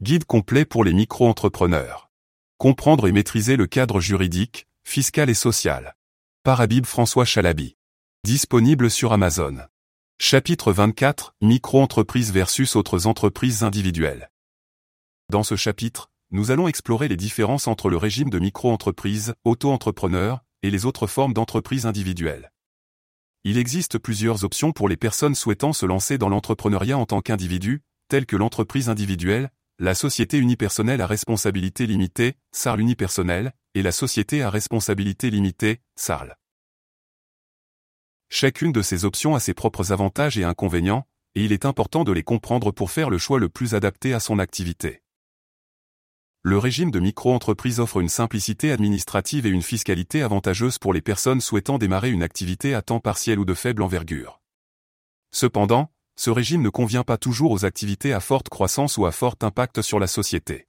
Guide complet pour les micro-entrepreneurs. Comprendre et maîtriser le cadre juridique, fiscal et social. Par Habib François Chalabi. Disponible sur Amazon. Chapitre 24, Micro-entreprises versus autres entreprises individuelles. Dans ce chapitre, nous allons explorer les différences entre le régime de micro-entreprise, auto-entrepreneur, et les autres formes d'entreprises individuelles. Il existe plusieurs options pour les personnes souhaitant se lancer dans l'entrepreneuriat en tant qu'individu, telles que l'entreprise individuelle, la société unipersonnelle à responsabilité limitée, SARL unipersonnelle, et la société à responsabilité limitée, SARL. Chacune de ces options a ses propres avantages et inconvénients, et il est important de les comprendre pour faire le choix le plus adapté à son activité. Le régime de micro-entreprise offre une simplicité administrative et une fiscalité avantageuse pour les personnes souhaitant démarrer une activité à temps partiel ou de faible envergure. Cependant, ce régime ne convient pas toujours aux activités à forte croissance ou à fort impact sur la société.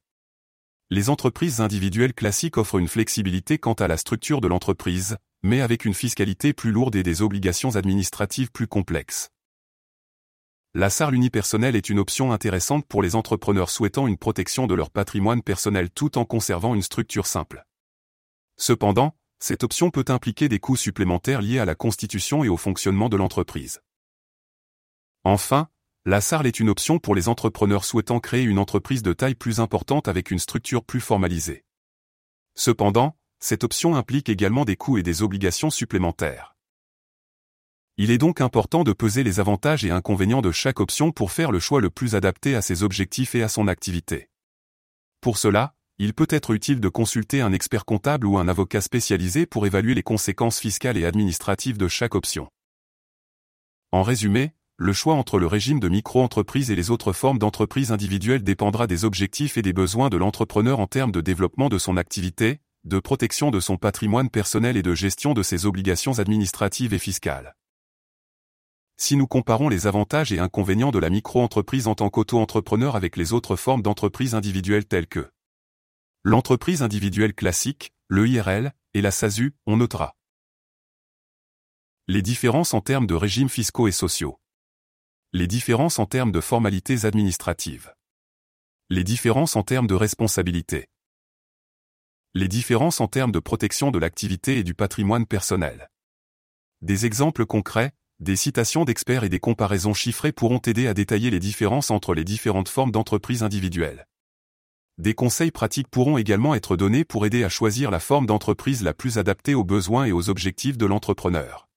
Les entreprises individuelles classiques offrent une flexibilité quant à la structure de l'entreprise, mais avec une fiscalité plus lourde et des obligations administratives plus complexes. La SARL unipersonnelle est une option intéressante pour les entrepreneurs souhaitant une protection de leur patrimoine personnel tout en conservant une structure simple. Cependant, cette option peut impliquer des coûts supplémentaires liés à la constitution et au fonctionnement de l'entreprise. Enfin, la SARL est une option pour les entrepreneurs souhaitant créer une entreprise de taille plus importante avec une structure plus formalisée. Cependant, cette option implique également des coûts et des obligations supplémentaires. Il est donc important de peser les avantages et inconvénients de chaque option pour faire le choix le plus adapté à ses objectifs et à son activité. Pour cela, il peut être utile de consulter un expert comptable ou un avocat spécialisé pour évaluer les conséquences fiscales et administratives de chaque option. En résumé, le choix entre le régime de micro-entreprise et les autres formes d'entreprise individuelle dépendra des objectifs et des besoins de l'entrepreneur en termes de développement de son activité, de protection de son patrimoine personnel et de gestion de ses obligations administratives et fiscales. Si nous comparons les avantages et inconvénients de la micro-entreprise en tant qu'auto-entrepreneur avec les autres formes d'entreprise individuelle telles que l'entreprise individuelle classique, le IRL, et la SASU, on notera les différences en termes de régimes fiscaux et sociaux, les différences en termes de formalités administratives, les différences en termes de responsabilité, les différences en termes de protection de l'activité et du patrimoine personnel. Des exemples concrets, des citations d'experts et des comparaisons chiffrées pourront aider à détailler les différences entre les différentes formes d'entreprises individuelles. Des conseils pratiques pourront également être donnés pour aider à choisir la forme d'entreprise la plus adaptée aux besoins et aux objectifs de l'entrepreneur.